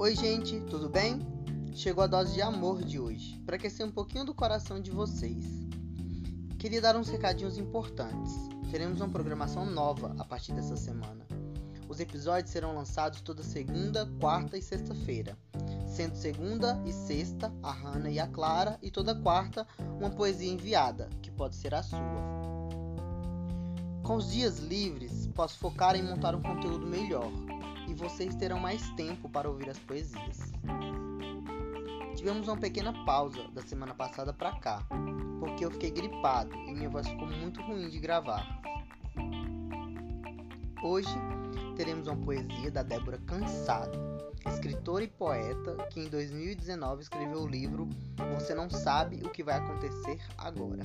Oi, gente, tudo bem? Chegou a dose de amor de hoje, para aquecer um pouquinho do coração de vocês. Queria dar uns recadinhos importantes. Teremos uma programação nova a partir dessa semana. Os episódios serão lançados toda segunda, quarta e sexta-feira, sendo segunda e sexta a Hannah e a Clara, e toda quarta uma poesia enviada, que pode ser a sua. Com os dias livres, posso focar em montar um conteúdo melhor e vocês terão mais tempo para ouvir as poesias. Tivemos uma pequena pausa da semana passada para cá, porque eu fiquei gripado e minha voz ficou muito ruim de gravar. Hoje teremos uma poesia da Débora Cansado, escritora e poeta que em 2019 escreveu o livro Você Não Sabe o que Vai Acontecer Agora,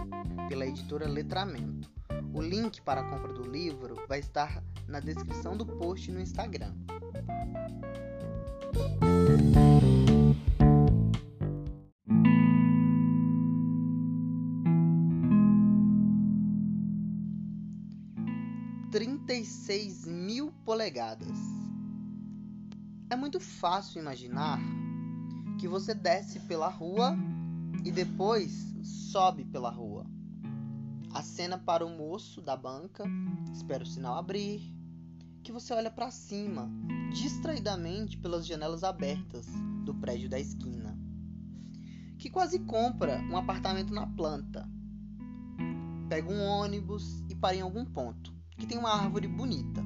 pela editora Letramento. O link para a compra do livro vai estar na descrição do post no Instagram. Trinta e seis mil polegadas. É muito fácil imaginar que você desce pela rua e depois sobe pela rua Acena para o moço da banca, espera o sinal abrir, que você olha para cima, distraidamente pelas janelas abertas do prédio da esquina. Que quase compra um apartamento na planta. Pega um ônibus e para em algum ponto, que tem uma árvore bonita.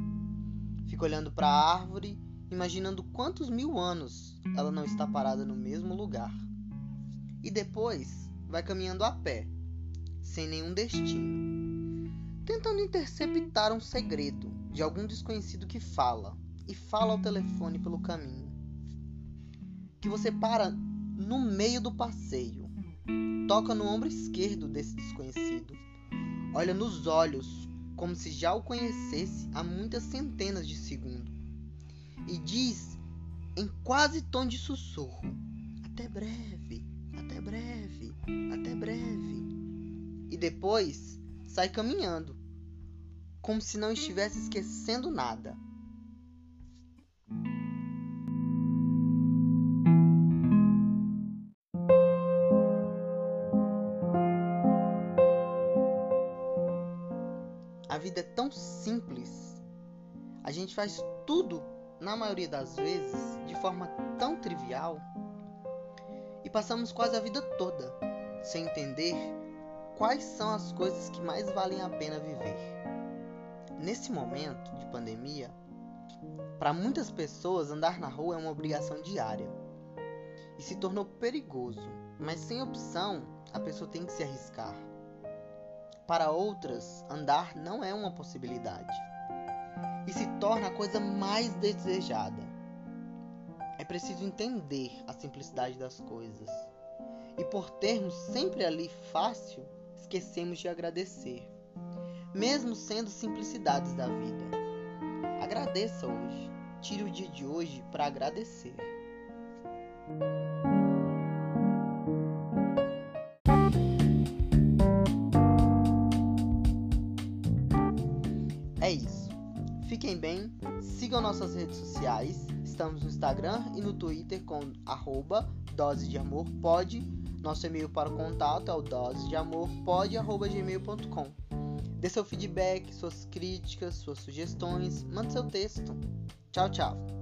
Fica olhando para a árvore, imaginando quantos mil anos ela não está parada no mesmo lugar. E depois vai caminhando a pé sem nenhum destino, tentando interceptar um segredo de algum desconhecido que fala e fala ao telefone pelo caminho. Que você para no meio do passeio, toca no ombro esquerdo desse desconhecido, olha nos olhos como se já o conhecesse há muitas centenas de segundos e diz em quase tom de sussurro: Até breve, até breve, até breve e depois sai caminhando, como se não estivesse esquecendo nada. A vida é tão simples. A gente faz tudo, na maioria das vezes, de forma tão trivial. E passamos quase a vida toda sem entender quais são as coisas que mais valem a pena viver. Nesse momento de pandemia, para muitas pessoas andar na rua é uma obrigação diária e se tornou perigoso, mas sem opção a pessoa tem que se arriscar. Para outras, andar não é uma possibilidade e se torna a coisa mais desejada. É preciso entender a simplicidade das coisas. E por termos sempre ali fácil, esquecemos de agradecer, mesmo sendo simplicidades da vida. Agradeça hoje. Tire o dia de hoje para agradecer. Fiquem bem, sigam nossas redes sociais. Estamos no Instagram e no Twitter com arroba dose de amor pode nosso e-mail para contato é o dosedeamorpod.gmail.com Dê seu feedback, suas críticas, suas sugestões, mande seu texto. Tchau, tchau.